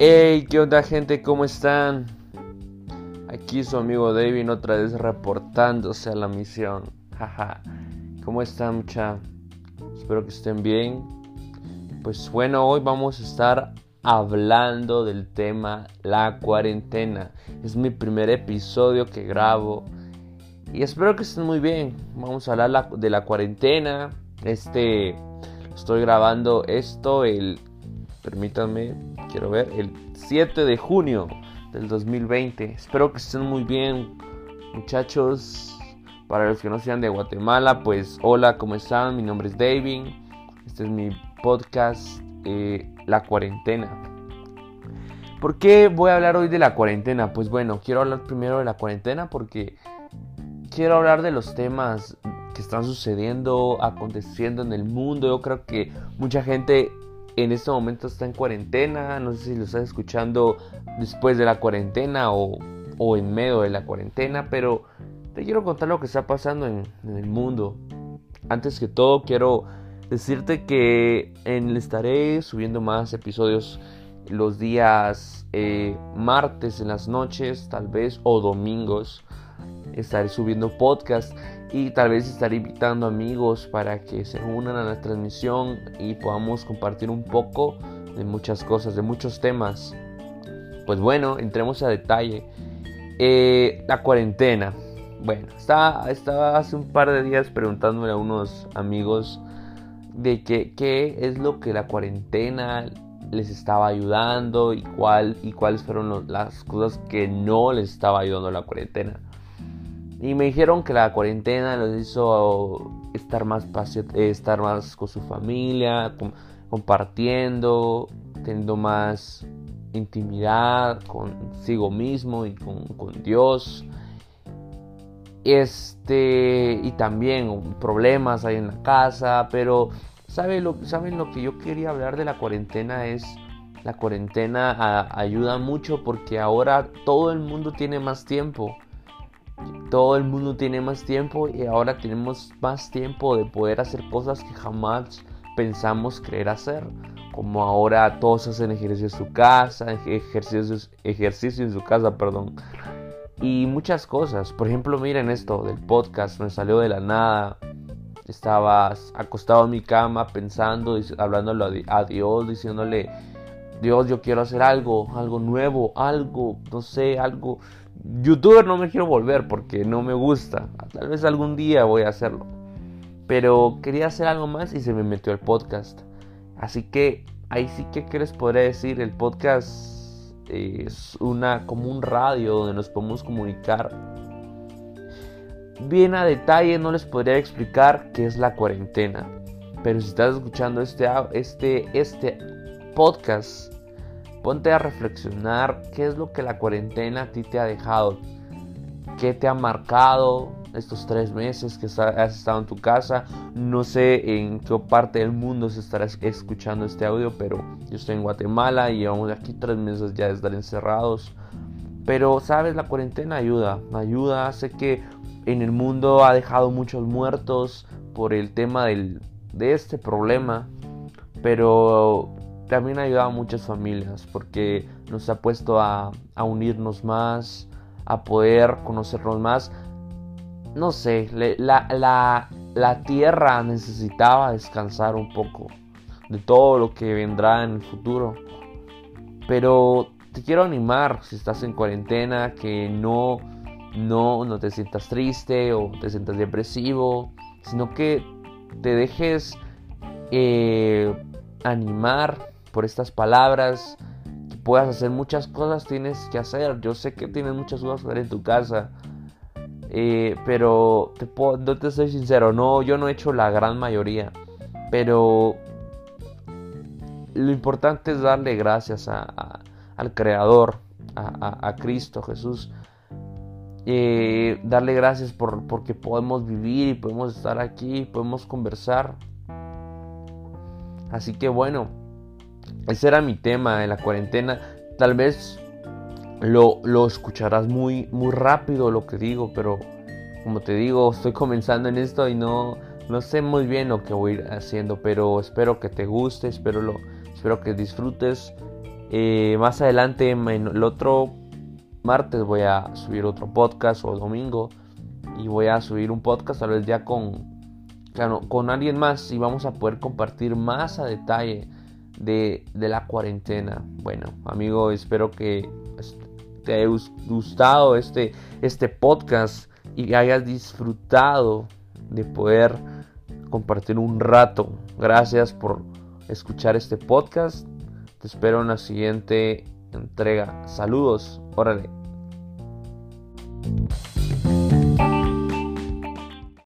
Hey, ¿qué onda gente? ¿Cómo están? Aquí su amigo David otra vez reportándose a la misión. Jaja. ¿Cómo están mucha? Espero que estén bien. Pues bueno, hoy vamos a estar hablando del tema la cuarentena. Es mi primer episodio que grabo y espero que estén muy bien. Vamos a hablar de la cuarentena. Este estoy grabando esto el permítanme, quiero ver, el 7 de junio del 2020. Espero que estén muy bien, muchachos. Para los que no sean de Guatemala, pues hola, ¿cómo están? Mi nombre es David. Este es mi podcast, eh, La Cuarentena. ¿Por qué voy a hablar hoy de la cuarentena? Pues bueno, quiero hablar primero de la cuarentena porque quiero hablar de los temas que están sucediendo, aconteciendo en el mundo. Yo creo que mucha gente en este momento está en cuarentena. No sé si lo estás escuchando después de la cuarentena o, en medio de la cuarentena, pero te quiero contar lo que está pasando en, el mundo. Antes que todo, quiero decirte que en, estaré subiendo más episodios los días eh, martes en las noches, tal vez, o domingos. Estaré subiendo podcast y tal vez estaré invitando amigos para que se unan a la transmisión y podamos compartir un poco de muchas cosas, de muchos temas. Pues bueno, entremos a detalle. Eh, la cuarentena. Bueno, estaba, hace un par de días preguntándole a unos amigos de qué, qué es lo que la cuarentena les estaba ayudando y, cuál, y cuáles fueron las cosas que no les estaba ayudando la cuarentena. Y me dijeron que la cuarentena los hizo estar más, estar más con su familia, compartiendo, teniendo más intimidad consigo mismo y con, Dios. Este, y también problemas hay en la casa, pero ¿saben lo, ¿saben lo que yo quería hablar de la cuarentena? Es la cuarentena ayuda mucho porque ahora todo el mundo tiene más tiempo todo el mundo tiene más tiempo y ahora tenemos más tiempo de poder hacer cosas que jamás pensamos querer hacer. Como ahora todos hacen ejercicio en su casa, ejercicios, ejercicio en su casa, perdón. Y muchas cosas. Por ejemplo, miren esto del podcast, me salió de la nada. Estaba acostado en mi cama pensando, hablándole a Dios, diciéndole, Dios, yo quiero hacer algo, algo nuevo, algo, no sé, algo youtuber no me quiero volver porque no me gusta. Tal vez algún día voy a hacerlo. Pero quería hacer algo más y se me metió el podcast. Así que ahí sí que qué les podría decir. El podcast es una como un radio donde nos podemos comunicar. Bien a detalle no les podría explicar qué es la cuarentena. Pero si estás escuchando este, este, este podcast Ponte a reflexionar qué es lo que la cuarentena a ti te ha dejado, qué te ha marcado estos tres meses que has estado en tu casa. No sé en qué parte del mundo se estará escuchando este audio, pero yo estoy en Guatemala y llevamos aquí tres meses ya de estar encerrados. Pero, sabes, la cuarentena ayuda, ayuda. Sé que en el mundo ha dejado muchos muertos por el tema del, de este problema. Pero también ha ayudado a muchas familias porque nos ha puesto a, unirnos más, a poder conocernos más. No sé, la, la, tierra necesitaba descansar un poco de todo lo que vendrá en el futuro. Pero te quiero animar si estás en cuarentena, que no, no, no te sientas triste o te sientas depresivo, sino que te dejes eh, animar por estas palabras, que puedas hacer muchas cosas tienes que hacer. Yo sé que tienes muchas cosas que hacer en tu casa, eh, pero te no te soy sincero, no, yo no he hecho la gran mayoría, pero lo importante es darle gracias al Creador, a, Cristo Jesús. Eh, darle gracias por, porque podemos vivir y podemos estar aquí, podemos conversar. Así que bueno, ese era mi tema en la cuarentena. Tal vez lo, lo escucharás muy, muy rápido lo que digo, pero como te digo, estoy comenzando en esto y no, no sé muy bien lo que voy a ir haciendo, pero espero que te guste, espero, lo, espero que disfrutes Eh, más adelante, el otro martes, voy a subir otro podcast o domingo. Y voy a subir un podcast tal vez ya con, claro, con alguien más. Y vamos a poder compartir más a detalle de, de la cuarentena. Bueno, amigo, espero que te haya gustado este, este podcast y hayas disfrutado de poder compartir un rato. Gracias por escuchar este podcast. Te espero en la siguiente entrega. Saludos. Órale.